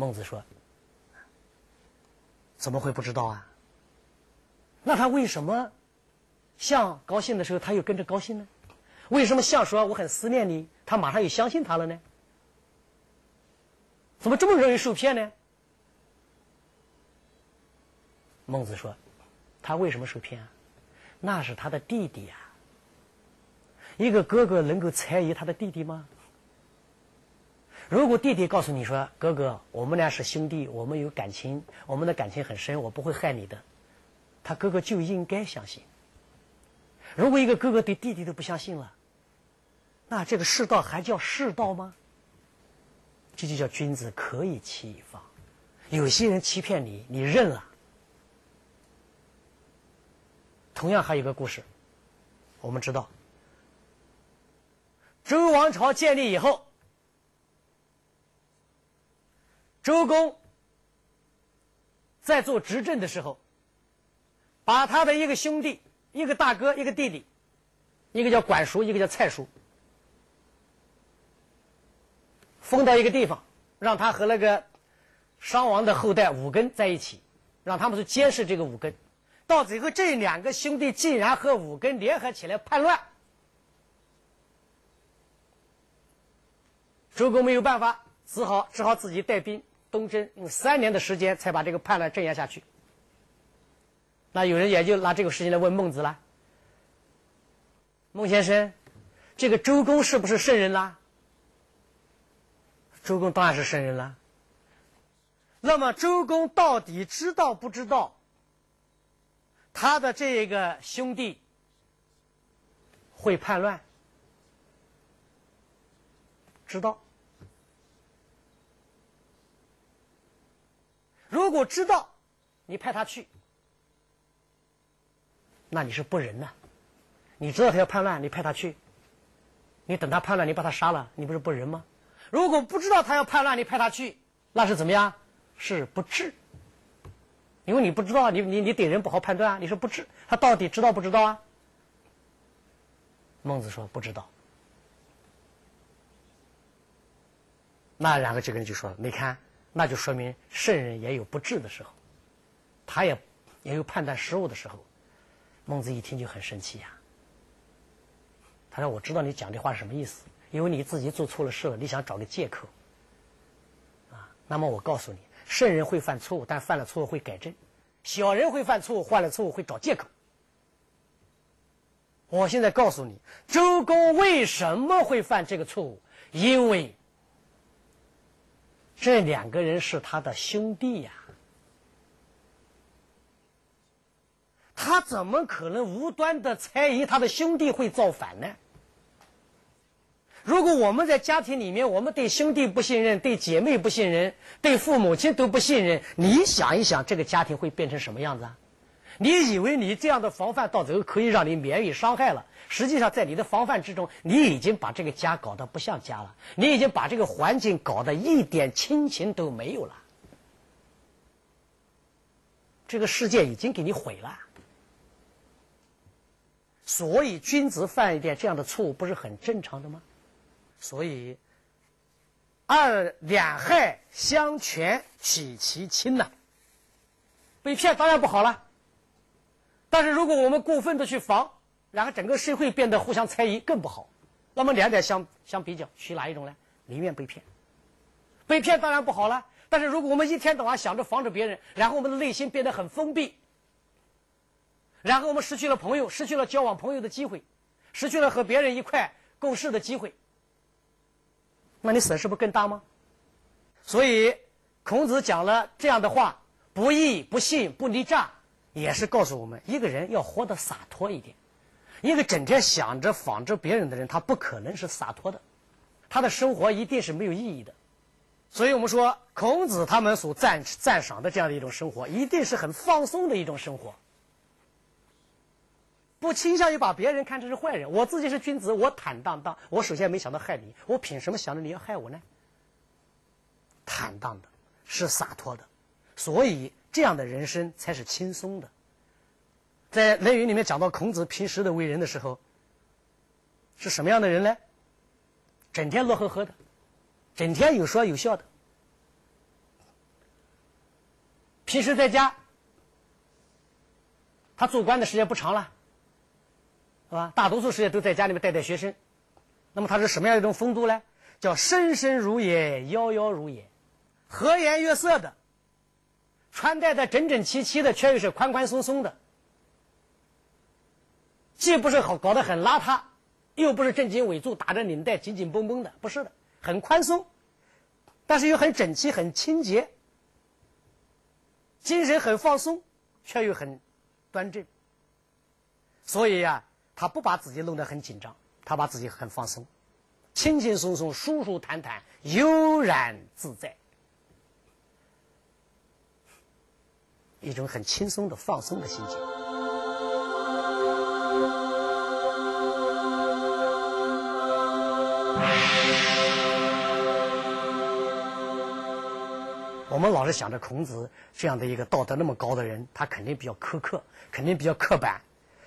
孟子说：“怎么会不知道啊？那他为什么象高兴的时候他又跟着高兴呢？为什么象说我很思念你，他马上又相信他了呢？怎么这么容易受骗呢？”孟子说：“他为什么受骗啊？那是他的弟弟呀。一个哥哥能够猜疑他的弟弟吗？”如果弟弟告诉你说：“哥哥，我们俩是兄弟，我们有感情，我们的感情很深，我不会害你的。”他哥哥就应该相信。如果一个哥哥对弟弟都不相信了，那这个世道还叫世道吗？这就叫君子可以欺一方。有些人欺骗你，你认了。同样还有一个故事，我们知道，周王朝建立以后。周公在做执政的时候，把他的一个兄弟、一个大哥、一个弟弟，一个叫管叔，一个叫蔡叔，封到一个地方，让他和那个商王的后代武根在一起，让他们去监视这个武根。到最后，这两个兄弟竟然和武根联合起来叛乱，周公没有办法，只好只好自己带兵。东征用三年的时间才把这个叛乱镇压下去。那有人也就拿这个事情来问孟子了。孟先生，这个周公是不是圣人啦？周公当然是圣人了。那么周公到底知道不知道他的这个兄弟会叛乱？知道。如果知道，你派他去，那你是不仁呐。你知道他要叛乱，你派他去，你等他叛乱，你把他杀了，你不是不仁吗？如果不知道他要叛乱，你派他去，那是怎么样？是不智。因为你不知道，你你你对人不好判断啊。你说不智，他到底知道不知道啊？孟子说不知道。那然后这个人就说：“你看。”那就说明圣人也有不智的时候，他也也有判断失误的时候。孟子一听就很生气呀，他说：“我知道你讲这话是什么意思，因为你自己做错了事了，你想找个借口。啊，那么我告诉你，圣人会犯错误，但犯了错误会改正；小人会犯错误，犯了错误会找借口。我现在告诉你，周公为什么会犯这个错误？因为。”这两个人是他的兄弟呀，他怎么可能无端的猜疑他的兄弟会造反呢？如果我们在家庭里面，我们对兄弟不信任，对姐妹不信任，对父母亲都不信任，你想一想，这个家庭会变成什么样子啊？你以为你这样的防范到最后可以让你免于伤害了？实际上，在你的防范之中，你已经把这个家搞得不像家了，你已经把这个环境搞得一点亲情都没有了，这个世界已经给你毁了。所以，君子犯一点这样的错误，不是很正常的吗？所以，二两害相权取其轻呐。被骗当然不好了，但是如果我们过分的去防。然后整个社会变得互相猜疑，更不好。那么两点相相比较，取哪一种呢？宁愿被骗。被骗当然不好了，但是如果我们一天到晚想着防着别人，然后我们的内心变得很封闭，然后我们失去了朋友，失去了交往朋友的机会，失去了和别人一块共事的机会，那你损失不更大吗？所以孔子讲了这样的话：不义、不信、不离诈，也是告诉我们，一个人要活得洒脱一点。一个整天想着仿制别人的人，他不可能是洒脱的，他的生活一定是没有意义的。所以我们说，孔子他们所赞赞赏的这样的一种生活，一定是很放松的一种生活，不倾向于把别人看成是坏人。我自己是君子，我坦荡荡，我首先没想到害你，我凭什么想着你要害我呢？坦荡的，是洒脱的，所以这样的人生才是轻松的。在《论语》里面讲到孔子平时的为人的时候，是什么样的人呢？整天乐呵呵的，整天有说有笑的，平时在家，他做官的时间不长了，是吧？大多数时间都在家里面带带学生。那么他是什么样一种风度呢？叫深深如也，夭夭如也，和颜悦色的，穿戴的整整齐齐的，却又是宽宽松松的，既不是好搞得很邋遢，又不是正襟危坐，打着领带紧紧绷绷的，不是的，很宽松，但是又很整齐、很清洁，精神很放松，却又很端正。所以呀，他不把自己弄得很紧张。他把自己很放松，轻轻松松、舒舒坦坦、悠然自在，一种很轻松的放松的心情。我们老是想着孔子这样的一个道德那么高的人，他肯定比较苛刻，肯定比较刻板，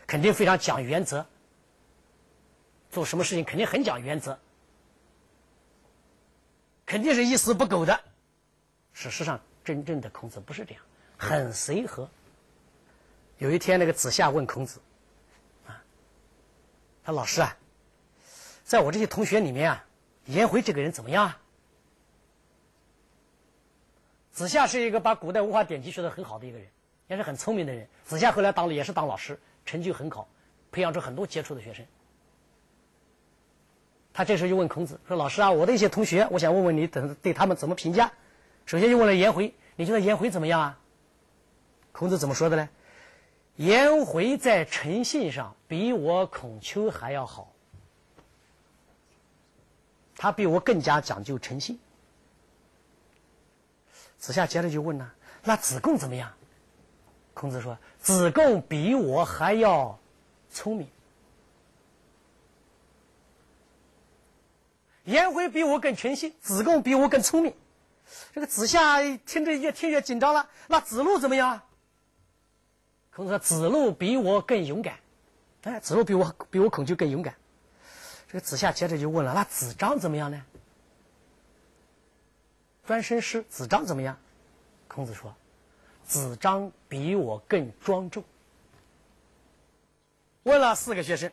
肯定非常讲原则。做什么事情肯定很讲原则，肯定是一丝不苟的。事实上，真正的孔子不是这样，很随和。有一天，那个子夏问孔子：“啊，他老师啊，在我这些同学里面啊，颜回这个人怎么样？”啊？”子夏是一个把古代文化典籍学的很好的一个人，也是很聪明的人。子夏后来当了也是当老师，成就很好，培养出很多杰出的学生。他这时候就问孔子说：“老师啊，我的一些同学，我想问问你，等对他们怎么评价？首先就问了颜回，你觉得颜回怎么样啊？”孔子怎么说的呢？颜回在诚信上比我孔丘还要好，他比我更加讲究诚信。子夏接着就问呢：“那子贡怎么样？”孔子说：“子贡比我还要聪明。”颜回比我更诚信，子贡比我更聪明。这个子夏听着越听越紧张了。那子路怎么样？孔子说：“子路比我更勇敢。”哎，子路比我比我孔丘更勇敢。这个子夏接着就问了：“那子张怎么样呢？”专身师子张怎么样？孔子说：“子张比我更庄重。”问了四个学生，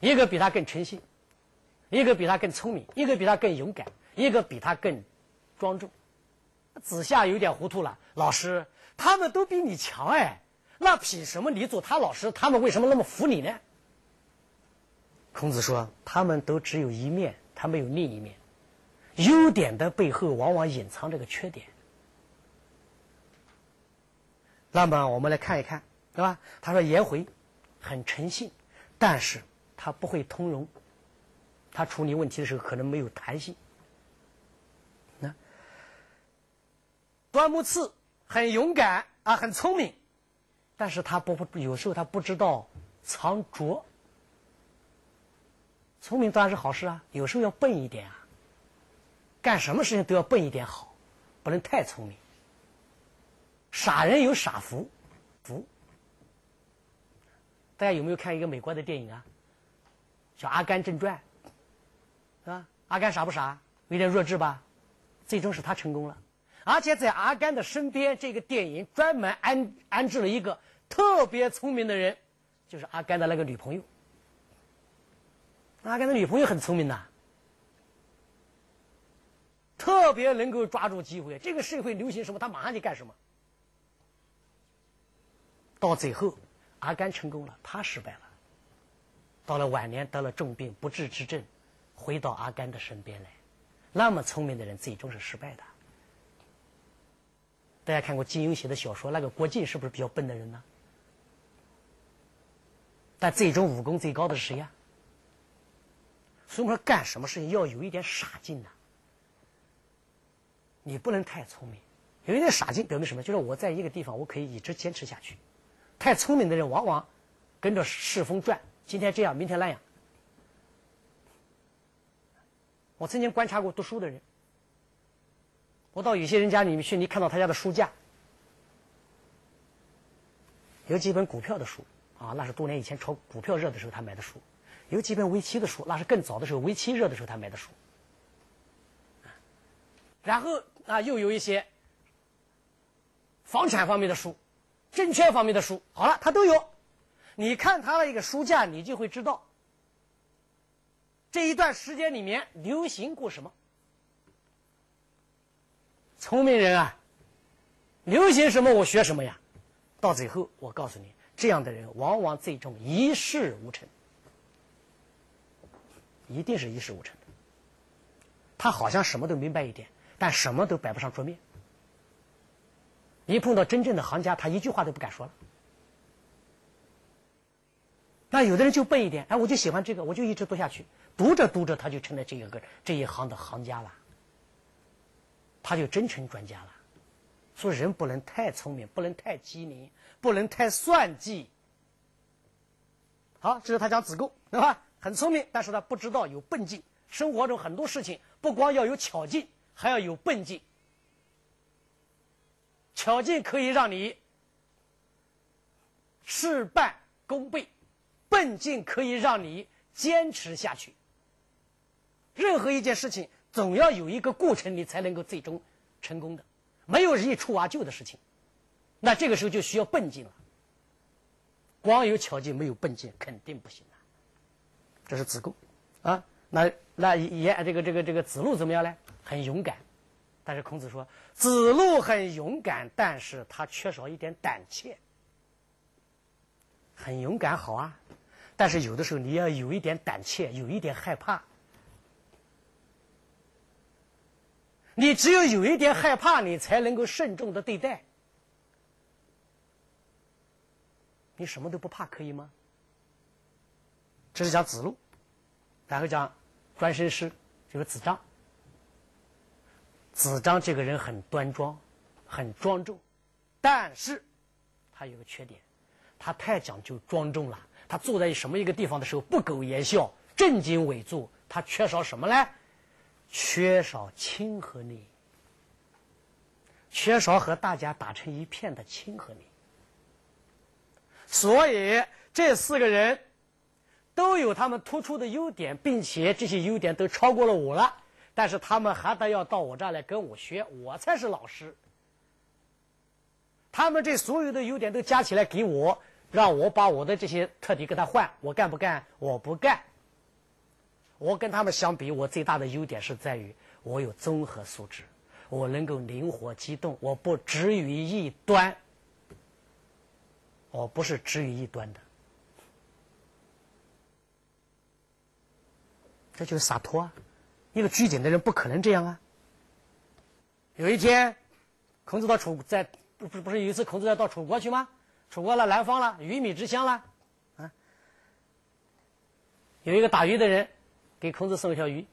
一个比他更诚信。一个比他更聪明，一个比他更勇敢，一个比他更庄重。子夏有点糊涂了，老师，他们都比你强哎，那凭什么你做他老师？他们为什么那么服你呢？孔子说：“他们都只有一面，他没有另一面。优点的背后往往隐藏着个缺点。”那么我们来看一看，对吧？他说颜回很诚信，但是他不会通融。他处理问题的时候可能没有弹性。那端木赐很勇敢啊，很聪明，但是他不不有时候他不知道藏拙。聪明当然是好事啊，有时候要笨一点啊。干什么事情都要笨一点好，不能太聪明。傻人有傻福，福。大家有没有看一个美国的电影啊？叫《阿甘正传》。啊，阿甘傻不傻？有点弱智吧？最终是他成功了，而且在阿甘的身边，这个电影专门安安置了一个特别聪明的人，就是阿甘的那个女朋友。阿甘的女朋友很聪明呐，特别能够抓住机会。这个社会流行什么，他马上就干什么。到最后，阿甘成功了，他失败了。到了晚年，得了重病，不治之症。回到阿甘的身边来，那么聪明的人最终是失败的。大家看过金庸写的小说，那个郭靖是不是比较笨的人呢？但最终武功最高的是谁呀？所以我说，干什么事情要有一点傻劲呢。你不能太聪明，有一点傻劲，表明什么？就是我在一个地方，我可以一直坚持下去。太聪明的人往往跟着世风转，今天这样，明天那样。我曾经观察过读书的人，我到有些人家里面去，你看到他家的书架，有几本股票的书啊，那是多年以前炒股票热的时候他买的书；有几本围棋的书，那是更早的时候围棋热的时候他买的书。然后啊，又有一些房产方面的书，证券方面的书，好了，他都有。你看他的一个书架，你就会知道这一段时间里面流行过什么。聪明人啊，流行什么我学什么呀。到最后，我告诉你，这样的人往往最终一事无成，一定是一事无成的。他好像什么都明白一点，但什么都摆不上桌面。一碰到真正的行家，他一句话都不敢说了。那有的人就笨一点，哎，我就喜欢这个，我就一直读下去，读着读着，他就成了这一个这一行的行家了，他就真成专家了。所以人不能太聪明，不能太机灵，不能太算计。好，这是他讲子贡，对吧？很聪明，但是他不知道有笨劲。生活中很多事情，不光要有巧劲，还要有笨劲。巧劲可以让你事半功倍。笨劲可以让你坚持下去。任何一件事情总要有一个过程，你才能够最终成功的。没有一蹴而就的事情，那这个时候就需要笨劲了。光有巧劲没有笨劲肯定不行啊。这是子贡啊，那那也这个这个这个子路怎么样呢？很勇敢，但是孔子说子路很勇敢，但是他缺少一点胆怯。很勇敢好啊。但是有的时候你要有一点胆怯，有一点害怕。你只有有一点害怕，你才能够慎重的对待。你什么都不怕，可以吗？这是讲子路，然后讲专身师，就是子张。子张这个人很端庄，很庄重，但是他有个缺点，他太讲究庄重了。他坐在什么一个地方的时候，不苟言笑，正襟危坐。他缺少什么呢？缺少亲和力，缺少和大家打成一片的亲和力。所以这四个人都有他们突出的优点，并且这些优点都超过了我了。但是他们还得要到我这儿来跟我学，我才是老师。他们这所有的优点都加起来给我。让我把我的这些特点给他换，我干不干？我不干。我跟他们相比，我最大的优点是在于我有综合素质，我能够灵活机动，我不止于一端，我不是止于一端的。这就是洒脱啊！一个拘谨的人不可能这样啊。有一天，孔子到楚在不不不是有一次孔子要到楚国去吗？楚国了，南方了，鱼米之乡了，啊！有一个打鱼的人给孔子送一条鱼。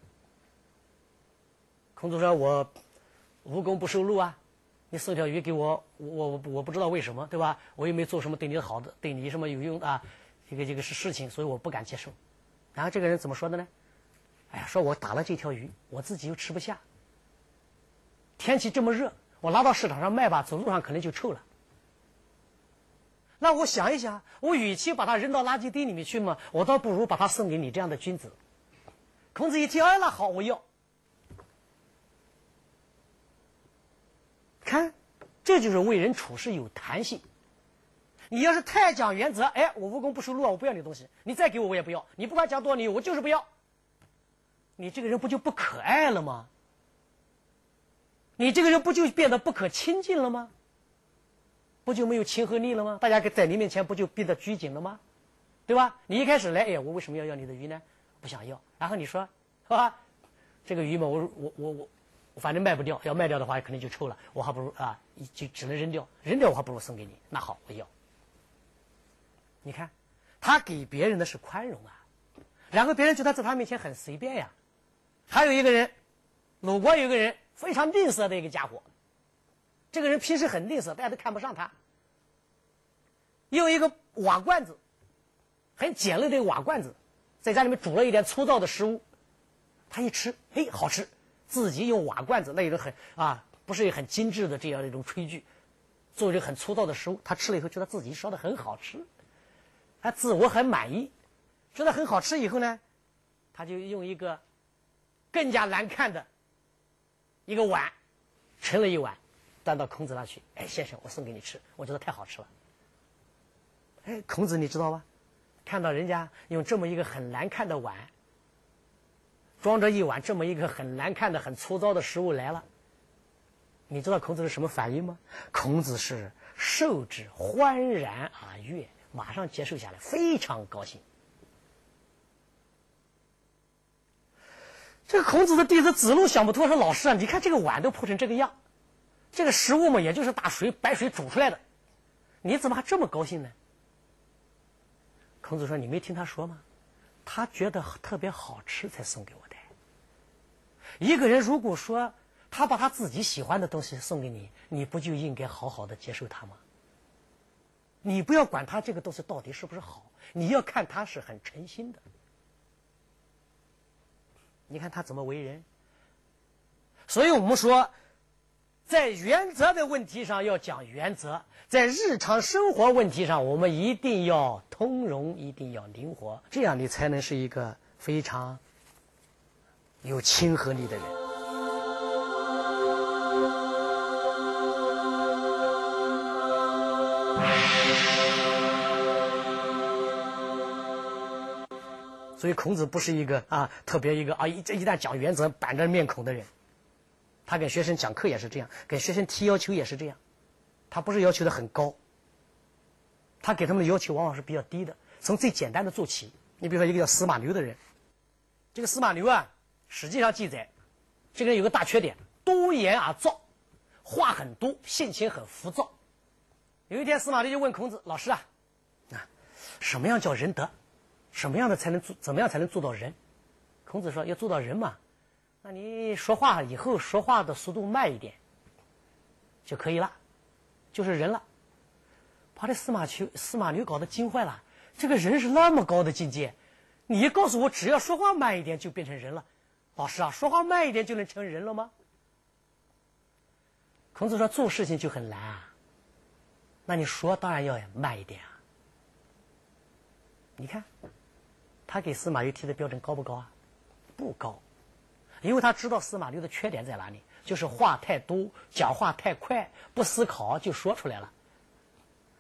孔子说：“我无功不受禄啊，你送条鱼给我，我我我不知道为什么，对吧？我又没做什么对你好的，对你什么有用啊？这个这个是事情，所以我不敢接受。”然后这个人怎么说的呢？哎呀，说我打了这条鱼，我自己又吃不下。天气这么热，我拉到市场上卖吧，走路上可能就臭了。那我想一想，我与其把它扔到垃圾堆里面去嘛，我倒不如把它送给你这样的君子。孔子一听，哎，那好，我要。看，这就是为人处事有弹性。你要是太讲原则，哎，我无功不受禄啊，我不要你东西，你再给我我也不要。你不管讲多少理由，我就是不要。你这个人不就不可爱了吗？你这个人不就变得不可亲近了吗？不就没有亲和力了吗？大家在你面前不就变得拘谨了吗？对吧？你一开始来，哎，我为什么要要你的鱼呢？不想要。然后你说，是吧？这个鱼嘛，我我我我，反正卖不掉，要卖掉的话肯定就臭了。我还不如啊，就只能扔掉，扔掉我还不如送给你。那好，我要。你看，他给别人的是宽容啊，然后别人觉得在他面前很随便呀。还有一个人，鲁国有一个人非常吝啬的一个家伙。这个人平时很吝啬，大家都看不上他。用一个瓦罐子，很简陋的瓦罐子，在家里面煮了一点粗糙的食物，他一吃，嘿，好吃。自己用瓦罐子，那一种很啊，不是很精致的这样一种炊具，做这很粗糙的食物，他吃了以后觉得自己烧的很好吃，他自我很满意，觉得很好吃以后呢，他就用一个更加难看的一个碗盛了一碗。端到孔子那去。哎，先生，我送给你吃，我觉得太好吃了。哎，孔子你知道吗？看到人家用这么一个很难看的碗，装着一碗这么一个很难看的、很粗糙的食物来了，你知道孔子是什么反应吗？孔子是受之欢然而悦，马上接受下来，非常高兴。这个孔子的弟子子路想不通，说：“老师啊，你看这个碗都破成这个样，这个食物嘛，也就是打水白水煮出来的，你怎么还这么高兴呢？”孔子说：“你没听他说吗？他觉得特别好吃才送给我的。一个人如果说他把他自己喜欢的东西送给你，你不就应该好好的接受他吗？你不要管他这个东西到底是不是好，你要看他是很诚心的。你看他怎么为人。所以我们说。”在原则的问题上要讲原则，在日常生活问题上，我们一定要通融，一定要灵活，这样你才能是一个非常有亲和力的人。所以孔子不是一个啊特别一个啊一这一旦讲原则板着面孔的人。他跟学生讲课也是这样，给学生提要求也是这样，他不是要求的很高，他给他们的要求往往是比较低的，从最简单的做起。你比如说一个叫司马牛的人，这个司马牛啊，实际上记载，这个人有个大缺点，多言而躁，话很多，性情很浮躁。有一天，司马牛就问孔子：“老师啊，啊，什么样叫仁德？什么样的才能做？怎么样才能做到仁？”孔子说：“要做到仁嘛。”那你说话以后说话的速度慢一点就可以了，就是人了。把这司马丘、司马牛搞得惊坏了。这个人是那么高的境界，你告诉我只要说话慢一点就变成人了？老师啊，说话慢一点就能成人了吗？孔子说做事情就很难啊。那你说当然要慢一点啊。你看，他给司马懿提的标准高不高啊？不高。因为他知道司马牛的缺点在哪里，就是话太多，讲话太快，不思考就说出来了。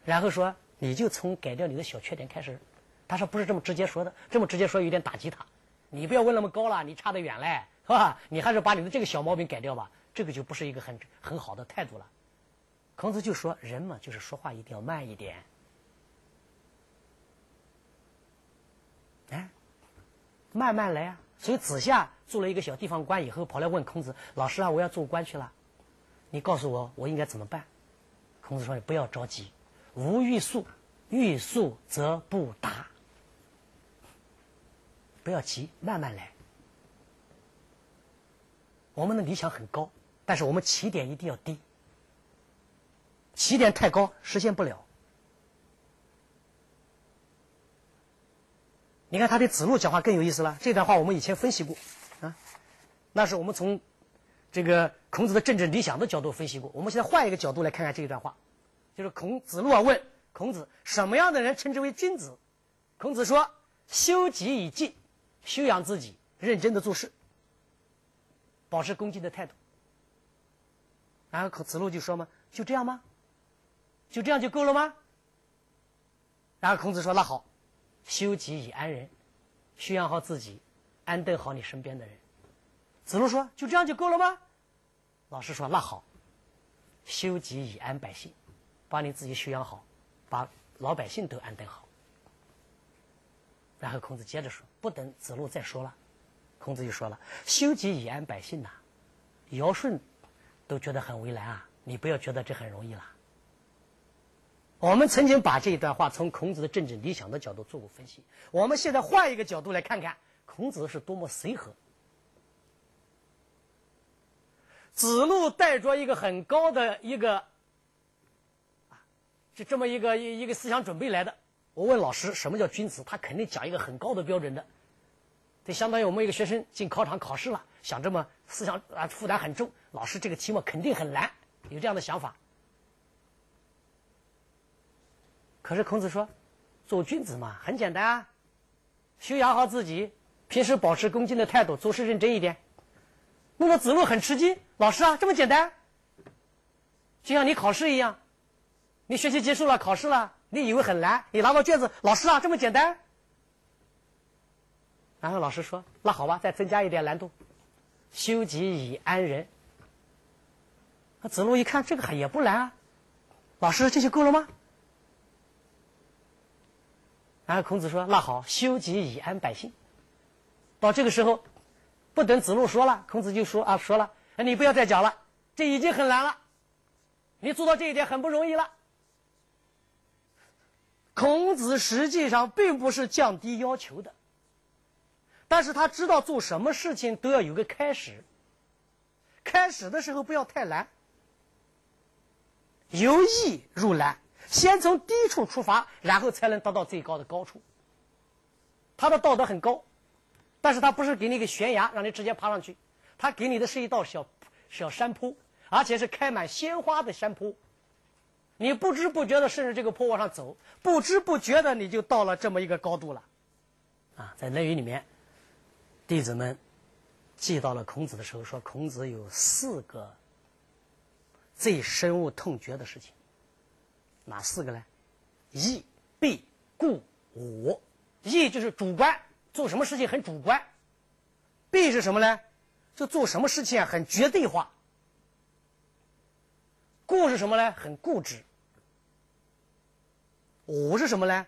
然后说你就从改掉你的小缺点开始。他说不是这么直接说的，这么直接说有点打击他。你不要问那么高了，你差得远嘞，是吧？你还是把你的这个小毛病改掉吧，这个就不是一个很很好的态度了。孔子就说人嘛，就是说话一定要慢一点。哎，慢慢来啊。所以子夏做了一个小地方官以后，跑来问孔子：“老师啊，我要做官去了，你告诉我我应该怎么办？”孔子说：“你不要着急，无欲速，欲速则不达。不要急，慢慢来。我们的理想很高，但是我们起点一定要低，起点太高实现不了。”你看他对子路讲话更有意思了。这段话我们以前分析过，啊，那是我们从这个孔子的政治理想的角度分析过。我们现在换一个角度来看看这一段话，就是孔子路啊问孔子什么样的人称之为君子？孔子说：修己以敬，修养自己，认真的做事，保持恭敬的态度。然后子路就说嘛：就这样吗？就这样就够了吗？然后孔子说：那好。修己以安人，修养好自己，安顿好你身边的人。子路说：“就这样就够了吗？”老师说：“那好，修己以安百姓，把你自己修养好，把老百姓都安顿好。”然后孔子接着说：“不等子路再说了，孔子就说了：‘修己以安百姓呐，尧舜都觉得很为难啊，你不要觉得这很容易了。’”我们曾经把这一段话从孔子的政治理想的角度做过分析。我们现在换一个角度来看看，孔子是多么随和。子路带着一个很高的一个啊，就这么一个一一个思想准备来的。我问老师什么叫君子，他肯定讲一个很高的标准的。这相当于我们一个学生进考场考试了，想这么思想啊负担很重，老师这个题目肯定很难，有这样的想法。可是孔子说：“做君子嘛，很简单啊，修养好自己，平时保持恭敬的态度，做事认真一点。”那么子路很吃惊：“老师啊，这么简单？就像你考试一样，你学习结束了，考试了，你以为很难，你拿到卷子，老师啊，这么简单？然后老师说：“那好吧，再增加一点难度，修己以安人。”子路一看，这个还也不难啊，老师这就够了吗？然后孔子说：“那好，修己以安百姓。”到这个时候，不等子路说了，孔子就说：“啊，说了，你不要再讲了，这已经很难了，你做到这一点很不容易了。”孔子实际上并不是降低要求的。但是他知道做什么事情都要有个开始，开始的时候不要太难，由易入难，先从低处出发，然后才能达到最高的高处。他的道德很高，但是他不是给你一个悬崖让你直接爬上去，他给你的是一道小小山坡，而且是开满鲜花的山坡。你不知不觉的顺着这个坡往上走，不知不觉的你就到了这么一个高度了。啊，在《论语》里面。弟子们记到了孔子的时候，说孔子有四个最深恶痛绝的事情，哪四个呢？义、必、故、我。义就是主观，做什么事情很主观；必是什么呢？就做什么事情很绝对化；固是什么呢？很固执；我是什么呢？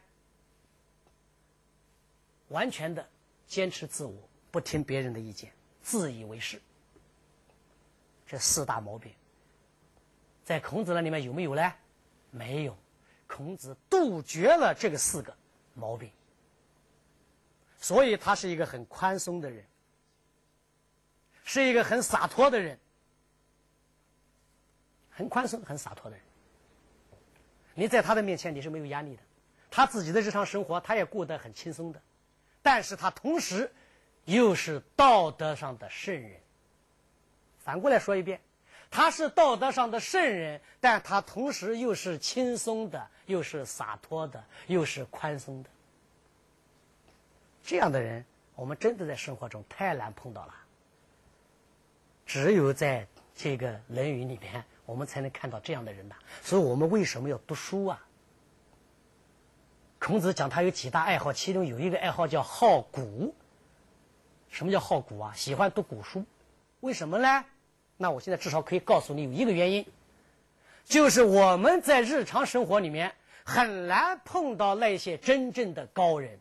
完全的坚持自我。不听别人的意见，自以为是。这四大毛病，在孔子那里面有没有呢？没有，孔子杜绝了这个四个毛病，所以他是一个很宽松的人，是一个很洒脱的人，很宽松、很洒脱的人。你在他的面前你是没有压力的，他自己的日常生活他也过得很轻松的，但是他同时。又是道德上的圣人。反过来说一遍，他是道德上的圣人，但他同时又是轻松的，又是洒脱的，又是宽松的。这样的人，我们真的在生活中太难碰到了。只有在这个《论语》里面，我们才能看到这样的人呐。所以我们为什么要读书啊？孔子讲他有几大爱好，其中有一个爱好叫好古。什么叫好古啊？喜欢读古书，为什么呢？那我现在至少可以告诉你有一个原因，就是我们在日常生活里面很难碰到那些真正的高人，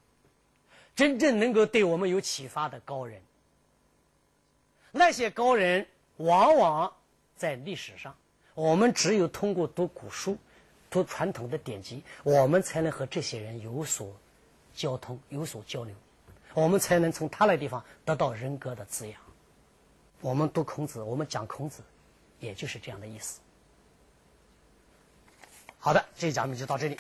真正能够对我们有启发的高人。那些高人往往在历史上，我们只有通过读古书、读传统的典籍，我们才能和这些人有所交通、有所交流。我们才能从他那地方得到人格的滋养。我们读孔子，我们讲孔子，也就是这样的意思。好的，这一讲我们就到这里。